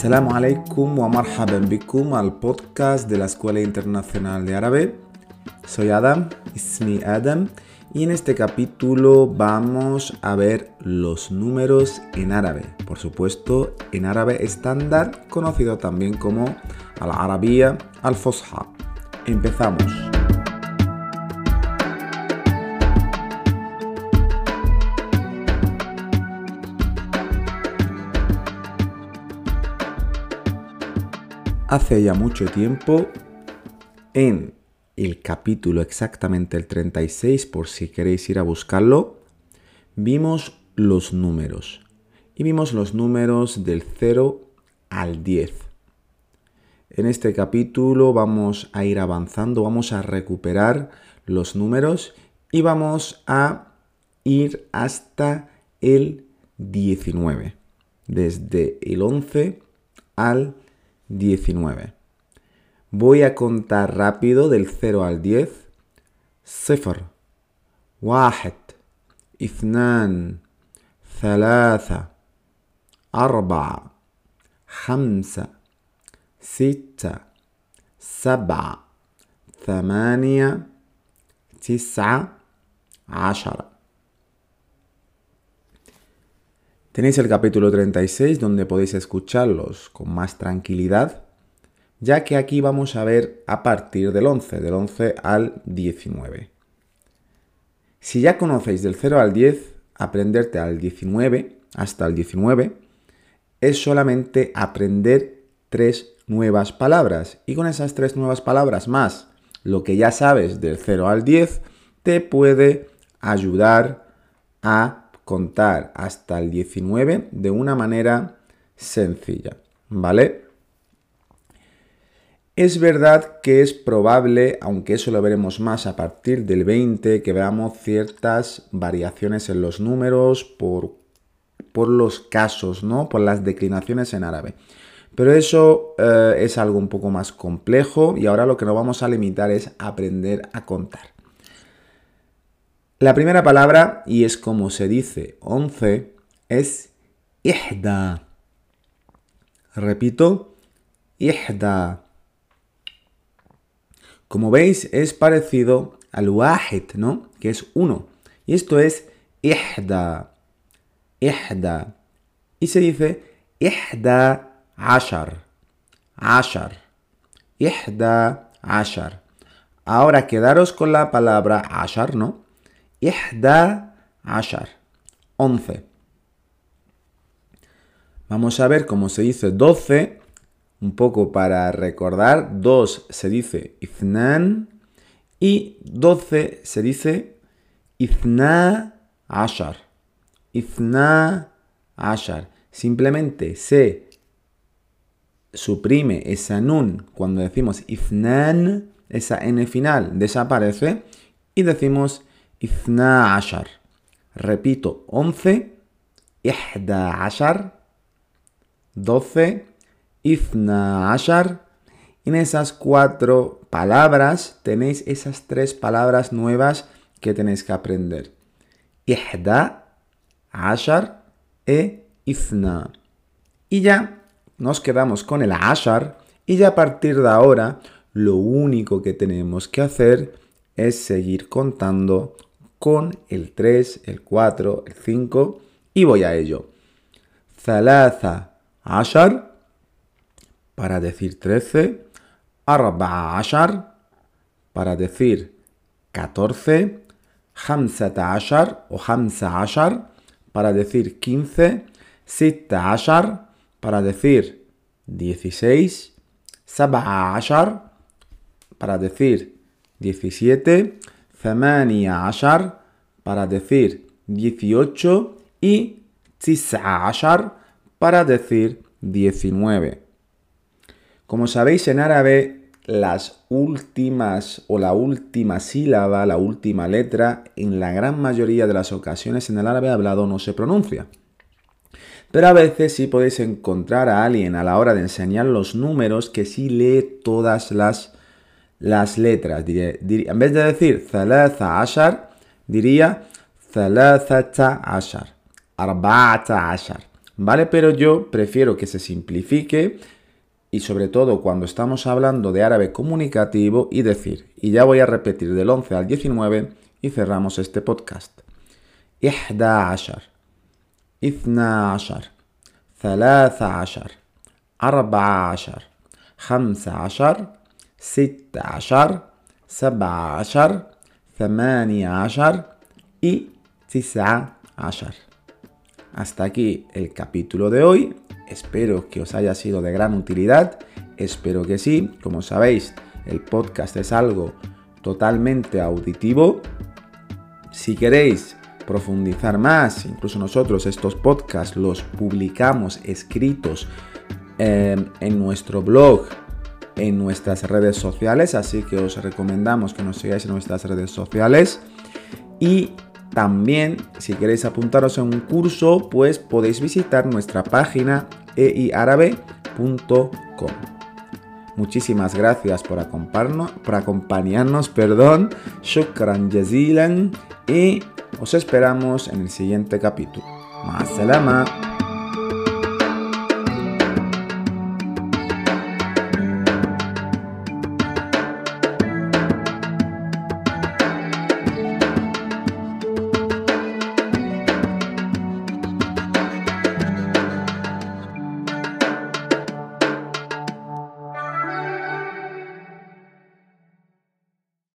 Assalamu alaikum wa marhaban bikum al podcast de la Escuela Internacional de Árabe. Soy Adam, ismi Adam, y en este capítulo vamos a ver los números en árabe. Por supuesto, en árabe estándar, conocido también como al-arabía al-fosha. Empezamos. Hace ya mucho tiempo, en el capítulo exactamente el 36, por si queréis ir a buscarlo, vimos los números. Y vimos los números del 0 al 10. En este capítulo vamos a ir avanzando, vamos a recuperar los números y vamos a ir hasta el 19. Desde el 11 al 19. Voy a contar rápido del 0 al 10. 0 واحد اثنان ثلاثة أربعة خمسة ستة سبعة ثمانية تسعة عشرة Tenéis el capítulo 36 donde podéis escucharlos con más tranquilidad, ya que aquí vamos a ver a partir del 11, del 11 al 19. Si ya conocéis del 0 al 10, aprenderte al 19, hasta el 19, es solamente aprender tres nuevas palabras. Y con esas tres nuevas palabras más lo que ya sabes del 0 al 10, te puede ayudar a contar hasta el 19 de una manera sencilla, ¿vale? Es verdad que es probable, aunque eso lo veremos más a partir del 20, que veamos ciertas variaciones en los números por, por los casos, ¿no? Por las declinaciones en árabe. Pero eso eh, es algo un poco más complejo y ahora lo que nos vamos a limitar es aprender a contar. La primera palabra, y es como se dice 11, es ihda. Repito, ihda. Como veis, es parecido al wahid, ¿no? Que es uno. Y esto es ihda. Ihda. Y se dice ihda ashar. Ashar. Ihda ashar. Ahora quedaros con la palabra ashar, ¿no? Ihda ashar. 11. Vamos a ver cómo se dice 12. Un poco para recordar. 2 se dice ifnan. Y 12 se dice ifna ashar. Ifna ashar. Simplemente se suprime esa nun cuando decimos ifnan. Esa n final desaparece. Y decimos اثنا عشر repito 11 إحدى عشر 12 اثنا عشر en esas cuatro palabras tenéis esas tres palabras nuevas que tenéis que aprender إحدى عشر e ifna y ya nos quedamos con el ashar y ya a partir de ahora lo único que tenemos que hacer es seguir contando con el 3, el 4, el 5 y voy a ello. Zalaza ashar para decir 13, arba ashar para decir 14, hamsata ashar o hamsa ashar para decir 15, sitta ashar para decir 16, sab'a ashar para decir 17, ثمانية عشر para decir 18 y ashar para decir 19. Como sabéis en árabe, las últimas o la última sílaba, la última letra, en la gran mayoría de las ocasiones en el árabe hablado no se pronuncia. Pero a veces sí podéis encontrar a alguien a la hora de enseñar los números que sí lee todas las, las letras. Diré, en vez de decir 13 ashar, diría ثلاثة عشر, أربعة عشر. ¿vale? Pero yo prefiero que se simplifique y sobre todo cuando estamos hablando de árabe comunicativo y decir, y ya voy a repetir del 11 al 19 y cerramos este podcast. إحدى عشر اثنا عشر ثلاثة عشر أربعة عشر خمسة عشر ستة عشر سبعة عشر ثمانية عشر y تسعة عشر Hasta aquí el capítulo de hoy. Espero que os haya sido de gran utilidad. Espero que sí. Como sabéis, el podcast es algo totalmente auditivo. Si queréis profundizar más, incluso nosotros estos podcasts los publicamos escritos eh, en nuestro blog, en nuestras redes sociales, así que os recomendamos que nos sigáis en nuestras redes sociales. Y también, si queréis apuntaros a un curso, pues podéis visitar nuestra página eiarabe.com. Muchísimas gracias por, acompañarnos, por acompañarnos, perdón. Shukran jazilan y os esperamos en el siguiente capítulo.